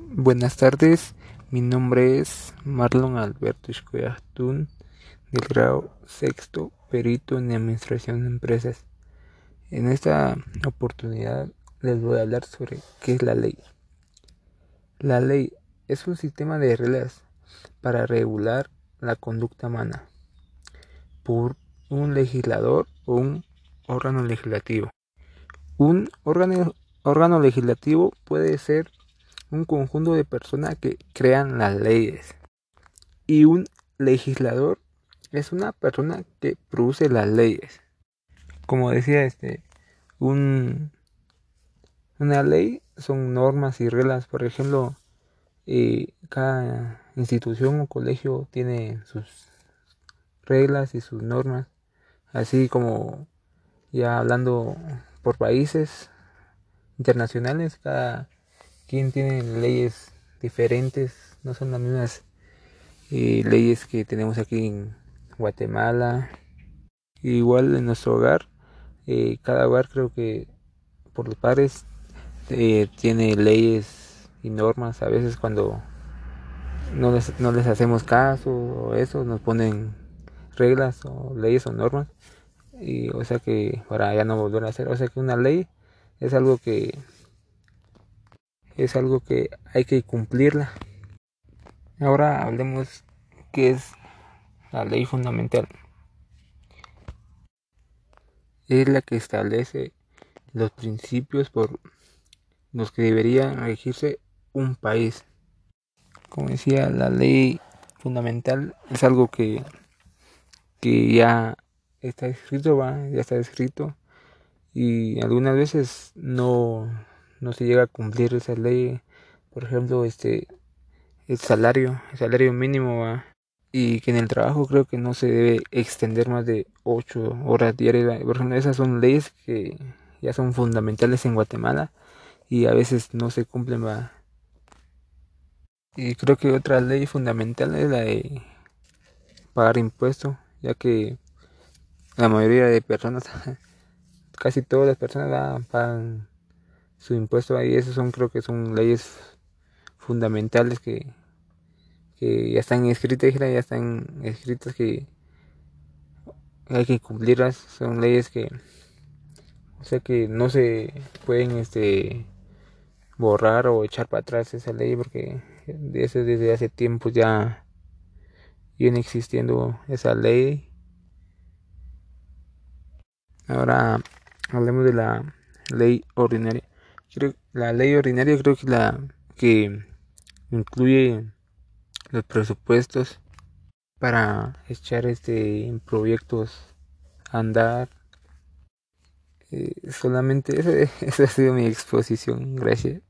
Buenas tardes, mi nombre es Marlon Alberto Tun del grado sexto perito en administración de empresas. En esta oportunidad les voy a hablar sobre qué es la ley. La ley es un sistema de reglas para regular la conducta humana por un legislador o un órgano legislativo. Un órgano legislativo puede ser un conjunto de personas que crean las leyes. Y un legislador es una persona que produce las leyes. Como decía este, un, una ley son normas y reglas. Por ejemplo, eh, cada institución o colegio tiene sus reglas y sus normas. Así como ya hablando por países internacionales, cada quien tiene leyes diferentes, no son las mismas eh, leyes que tenemos aquí en Guatemala. Igual en nuestro hogar, eh, cada hogar creo que por los padres eh, tiene leyes y normas. A veces cuando no les, no les hacemos caso o eso, nos ponen reglas o leyes o normas. Y, o sea que para ya no volver a hacer. O sea que una ley es algo que es algo que hay que cumplirla. Ahora hablemos qué es la ley fundamental. Es la que establece los principios por los que debería regirse un país. Como decía, la ley fundamental es algo que, que ya está escrito, ¿va? ya está escrito y algunas veces no no se llega a cumplir esa ley, por ejemplo, este el salario, el salario mínimo va y que en el trabajo creo que no se debe extender más de 8 horas diarias. Por ejemplo, esas son leyes que ya son fundamentales en Guatemala y a veces no se cumplen. ¿va? Y creo que otra ley fundamental es la de pagar impuestos, ya que la mayoría de personas, casi todas las personas pagan su impuesto ahí. Esas son, creo que son leyes fundamentales que, que ya están escritas, ya están escritas que hay que cumplirlas. Son leyes que, o sea, que no se pueden, este, borrar o echar para atrás esa ley porque desde, desde hace tiempo ya viene existiendo esa ley. Ahora hablemos de la ley ordinaria la ley ordinaria creo que la que incluye los presupuestos para echar este proyectos a andar. Eh, solamente esa ha sido mi exposición gracias